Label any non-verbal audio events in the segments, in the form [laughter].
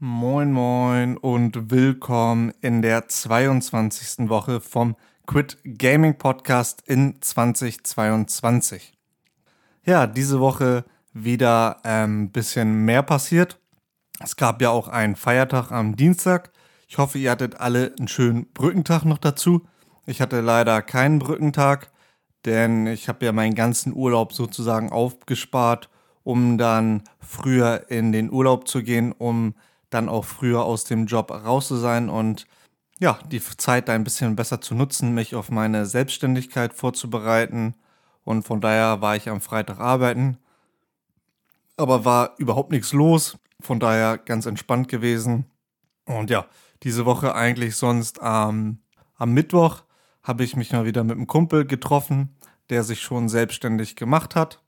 Moin moin und willkommen in der 22. Woche vom Quit Gaming Podcast in 2022. Ja, diese Woche wieder ein ähm, bisschen mehr passiert. Es gab ja auch einen Feiertag am Dienstag. Ich hoffe, ihr hattet alle einen schönen Brückentag noch dazu. Ich hatte leider keinen Brückentag, denn ich habe ja meinen ganzen Urlaub sozusagen aufgespart, um dann früher in den Urlaub zu gehen, um dann auch früher aus dem Job raus zu sein und ja, die Zeit da ein bisschen besser zu nutzen, mich auf meine Selbstständigkeit vorzubereiten. Und von daher war ich am Freitag arbeiten. Aber war überhaupt nichts los. Von daher ganz entspannt gewesen. Und ja, diese Woche eigentlich sonst ähm, am Mittwoch habe ich mich mal wieder mit einem Kumpel getroffen, der sich schon selbstständig gemacht hat.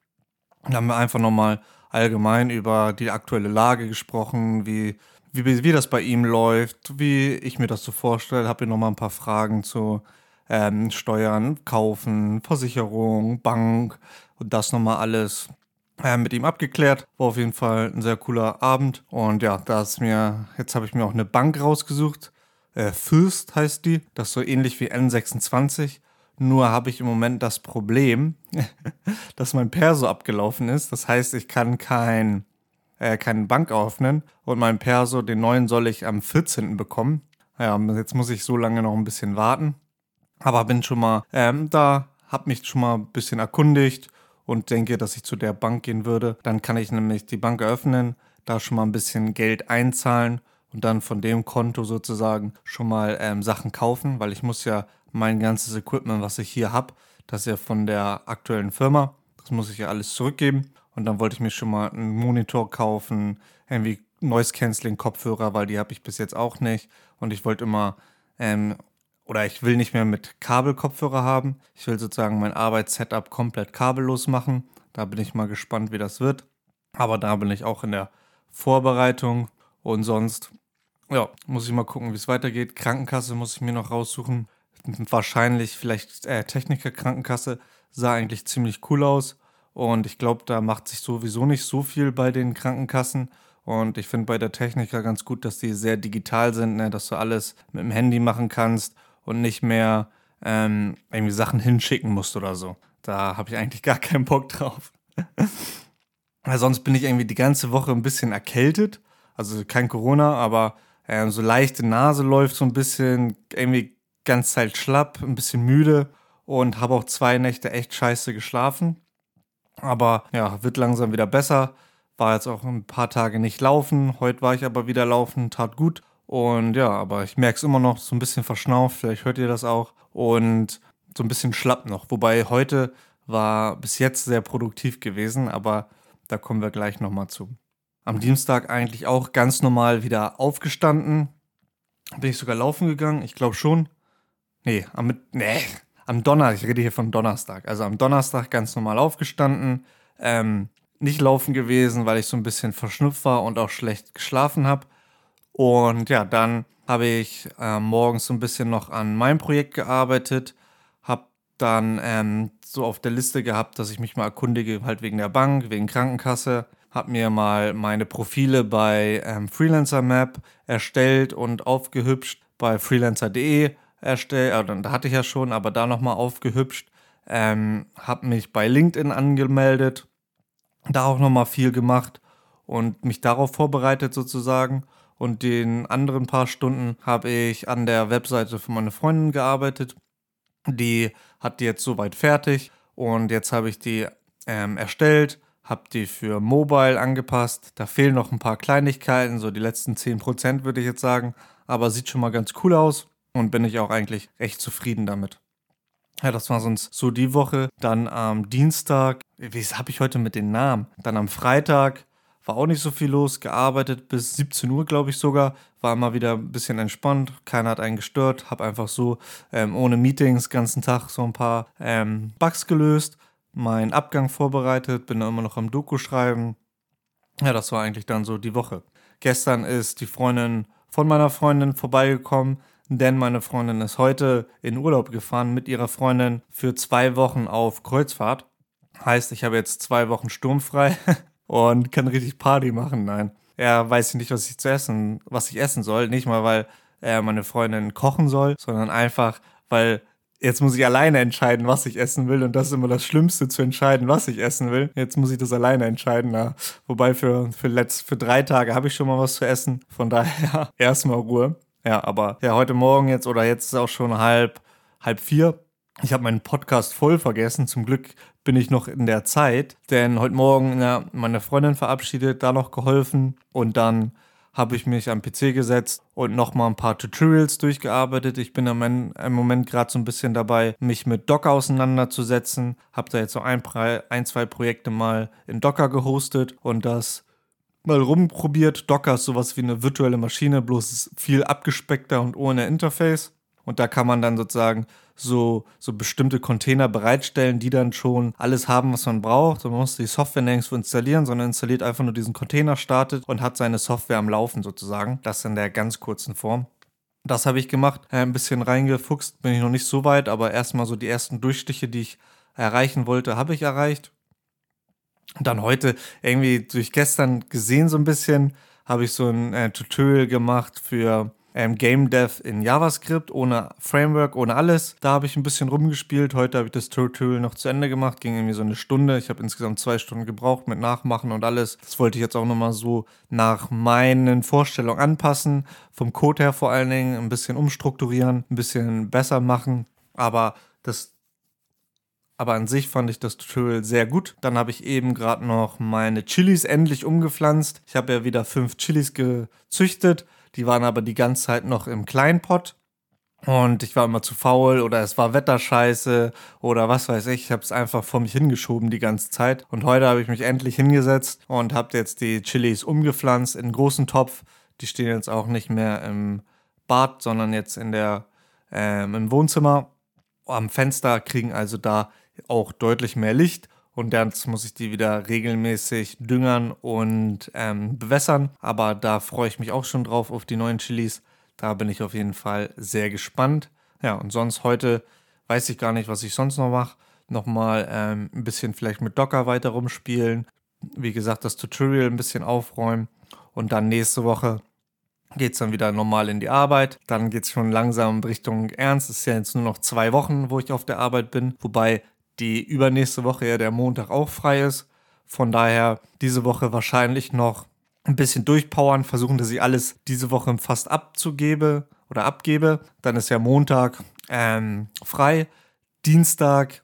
Da haben wir einfach nochmal allgemein über die aktuelle Lage gesprochen, wie, wie, wie das bei ihm läuft, wie ich mir das so vorstelle. Habe ihm nochmal ein paar Fragen zu ähm, Steuern, Kaufen, Versicherung, Bank und das nochmal alles äh, mit ihm abgeklärt. War auf jeden Fall ein sehr cooler Abend. Und ja, da ist mir, jetzt habe ich mir auch eine Bank rausgesucht. Äh, Fürst heißt die. Das ist so ähnlich wie N26. Nur habe ich im Moment das Problem, [laughs] dass mein Perso abgelaufen ist. Das heißt, ich kann kein, äh, keine Bank öffnen und mein Perso, den neuen, soll ich am 14. bekommen. Ja, jetzt muss ich so lange noch ein bisschen warten. Aber bin schon mal ähm, da, habe mich schon mal ein bisschen erkundigt und denke, dass ich zu der Bank gehen würde. Dann kann ich nämlich die Bank eröffnen, da schon mal ein bisschen Geld einzahlen und dann von dem Konto sozusagen schon mal ähm, Sachen kaufen, weil ich muss ja mein ganzes Equipment, was ich hier habe, das ist ja von der aktuellen Firma. Das muss ich ja alles zurückgeben. Und dann wollte ich mir schon mal einen Monitor kaufen, irgendwie Noise Canceling Kopfhörer, weil die habe ich bis jetzt auch nicht. Und ich wollte immer, ähm, oder ich will nicht mehr mit Kabelkopfhörer haben. Ich will sozusagen mein Arbeitssetup komplett kabellos machen. Da bin ich mal gespannt, wie das wird. Aber da bin ich auch in der Vorbereitung. Und sonst, ja, muss ich mal gucken, wie es weitergeht. Krankenkasse muss ich mir noch raussuchen wahrscheinlich vielleicht äh, Techniker Krankenkasse sah eigentlich ziemlich cool aus und ich glaube, da macht sich sowieso nicht so viel bei den Krankenkassen und ich finde bei der Techniker ganz gut, dass die sehr digital sind, ne? dass du alles mit dem Handy machen kannst und nicht mehr ähm, irgendwie Sachen hinschicken musst oder so. Da habe ich eigentlich gar [laughs] keinen Bock drauf. [laughs] Weil sonst bin ich irgendwie die ganze Woche ein bisschen erkältet. Also kein Corona, aber äh, so leichte Nase läuft so ein bisschen. Irgendwie ganz Zeit schlapp, ein bisschen müde und habe auch zwei Nächte echt scheiße geschlafen. Aber ja, wird langsam wieder besser. War jetzt auch ein paar Tage nicht laufen. Heute war ich aber wieder laufen, tat gut. Und ja, aber ich merke es immer noch so ein bisschen verschnauft. Vielleicht hört ihr das auch. Und so ein bisschen schlapp noch. Wobei heute war bis jetzt sehr produktiv gewesen, aber da kommen wir gleich nochmal zu. Am Dienstag eigentlich auch ganz normal wieder aufgestanden. Bin ich sogar laufen gegangen? Ich glaube schon. Nee, am, nee, am Donnerstag, ich rede hier von Donnerstag. Also am Donnerstag ganz normal aufgestanden, ähm, nicht laufen gewesen, weil ich so ein bisschen verschnupft war und auch schlecht geschlafen habe. Und ja, dann habe ich äh, morgens so ein bisschen noch an meinem Projekt gearbeitet, habe dann ähm, so auf der Liste gehabt, dass ich mich mal erkundige, halt wegen der Bank, wegen Krankenkasse, habe mir mal meine Profile bei ähm, Freelancer Map erstellt und aufgehübscht bei freelancer.de erstellt, äh, da hatte ich ja schon, aber da nochmal aufgehübscht. Ähm, habe mich bei LinkedIn angemeldet, da auch nochmal viel gemacht und mich darauf vorbereitet sozusagen. Und den anderen paar Stunden habe ich an der Webseite von meiner Freundin gearbeitet. Die hat die jetzt soweit fertig und jetzt habe ich die ähm, erstellt, habe die für Mobile angepasst. Da fehlen noch ein paar Kleinigkeiten, so die letzten 10% würde ich jetzt sagen, aber sieht schon mal ganz cool aus und bin ich auch eigentlich recht zufrieden damit. Ja, das war sonst so die Woche. Dann am Dienstag, wie habe ich heute mit den Namen? Dann am Freitag war auch nicht so viel los, gearbeitet bis 17 Uhr, glaube ich sogar. War immer wieder ein bisschen entspannt, keiner hat einen gestört, habe einfach so ähm, ohne Meetings ganzen Tag so ein paar ähm, Bugs gelöst, meinen Abgang vorbereitet, bin da immer noch am Doku schreiben. Ja, das war eigentlich dann so die Woche. Gestern ist die Freundin von meiner Freundin vorbeigekommen denn meine Freundin ist heute in Urlaub gefahren mit ihrer Freundin für zwei Wochen auf Kreuzfahrt. Heißt, ich habe jetzt zwei Wochen sturmfrei [laughs] und kann richtig Party machen. Nein. er weiß nicht, was ich zu essen, was ich essen soll. Nicht mal, weil er meine Freundin kochen soll, sondern einfach, weil jetzt muss ich alleine entscheiden, was ich essen will. Und das ist immer das Schlimmste, zu entscheiden, was ich essen will. Jetzt muss ich das alleine entscheiden. Na. Wobei für, für, letzt, für drei Tage habe ich schon mal was zu essen. Von daher [laughs] erstmal Ruhe. Ja, aber ja, heute Morgen jetzt oder jetzt ist auch schon halb, halb vier. Ich habe meinen Podcast voll vergessen. Zum Glück bin ich noch in der Zeit, denn heute Morgen ja, meine Freundin verabschiedet, da noch geholfen und dann habe ich mich am PC gesetzt und nochmal ein paar Tutorials durchgearbeitet. Ich bin im Moment gerade so ein bisschen dabei, mich mit Docker auseinanderzusetzen. Habe da jetzt so ein, ein, zwei Projekte mal in Docker gehostet und das mal rumprobiert. Docker ist sowas wie eine virtuelle Maschine, bloß viel abgespeckter und ohne Interface. Und da kann man dann sozusagen so, so bestimmte Container bereitstellen, die dann schon alles haben, was man braucht. Und man muss die Software nirgendwo installieren, sondern installiert einfach nur diesen Container, startet und hat seine Software am Laufen sozusagen. Das in der ganz kurzen Form. Das habe ich gemacht, äh, ein bisschen reingefuchst, bin ich noch nicht so weit, aber erstmal so die ersten Durchstiche, die ich erreichen wollte, habe ich erreicht. Und dann heute irgendwie durch gestern gesehen so ein bisschen, habe ich so ein äh, Tutorial gemacht für ähm, Game Dev in JavaScript, ohne Framework, ohne alles. Da habe ich ein bisschen rumgespielt. Heute habe ich das Tutorial noch zu Ende gemacht, ging irgendwie so eine Stunde. Ich habe insgesamt zwei Stunden gebraucht mit Nachmachen und alles. Das wollte ich jetzt auch nochmal so nach meinen Vorstellungen anpassen. Vom Code her vor allen Dingen ein bisschen umstrukturieren, ein bisschen besser machen. Aber das aber an sich fand ich das Tutorial sehr gut. Dann habe ich eben gerade noch meine Chilis endlich umgepflanzt. Ich habe ja wieder fünf Chilis gezüchtet. Die waren aber die ganze Zeit noch im Kleinpott. Und ich war immer zu faul oder es war Wetterscheiße oder was weiß ich. Ich habe es einfach vor mich hingeschoben die ganze Zeit. Und heute habe ich mich endlich hingesetzt und habe jetzt die Chilis umgepflanzt in einen großen Topf. Die stehen jetzt auch nicht mehr im Bad, sondern jetzt in der, ähm, im Wohnzimmer. Am Fenster kriegen also da auch deutlich mehr Licht und dann muss ich die wieder regelmäßig düngern und ähm, bewässern. Aber da freue ich mich auch schon drauf auf die neuen Chilis. Da bin ich auf jeden Fall sehr gespannt. Ja, und sonst heute weiß ich gar nicht, was ich sonst noch mache. Nochmal ähm, ein bisschen vielleicht mit Docker weiter rumspielen. Wie gesagt, das Tutorial ein bisschen aufräumen. Und dann nächste Woche geht es dann wieder normal in die Arbeit. Dann geht es schon langsam Richtung Ernst. Es ist ja jetzt nur noch zwei Wochen, wo ich auf der Arbeit bin. Wobei die übernächste Woche ja der Montag auch frei ist. Von daher diese Woche wahrscheinlich noch ein bisschen durchpowern, versuchen, dass ich alles diese Woche fast abzugebe oder abgebe. Dann ist ja Montag ähm, frei. Dienstag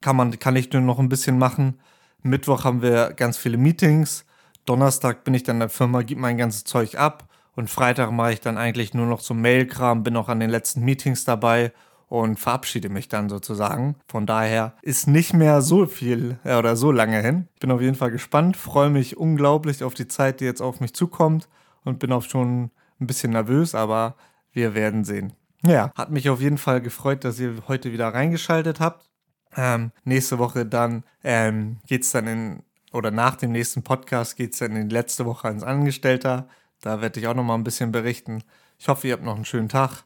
kann, man, kann ich nur noch ein bisschen machen. Mittwoch haben wir ganz viele Meetings. Donnerstag bin ich dann in der Firma, gebe mein ganzes Zeug ab. Und Freitag mache ich dann eigentlich nur noch so Mailkram, bin auch an den letzten Meetings dabei und verabschiede mich dann sozusagen. Von daher ist nicht mehr so viel äh, oder so lange hin. Bin auf jeden Fall gespannt, freue mich unglaublich auf die Zeit, die jetzt auf mich zukommt und bin auch schon ein bisschen nervös, aber wir werden sehen. Ja, hat mich auf jeden Fall gefreut, dass ihr heute wieder reingeschaltet habt. Ähm, nächste Woche dann ähm, geht es dann in, oder nach dem nächsten Podcast geht es dann in die letzte Woche ans Angestellter. Da werde ich auch nochmal ein bisschen berichten. Ich hoffe, ihr habt noch einen schönen Tag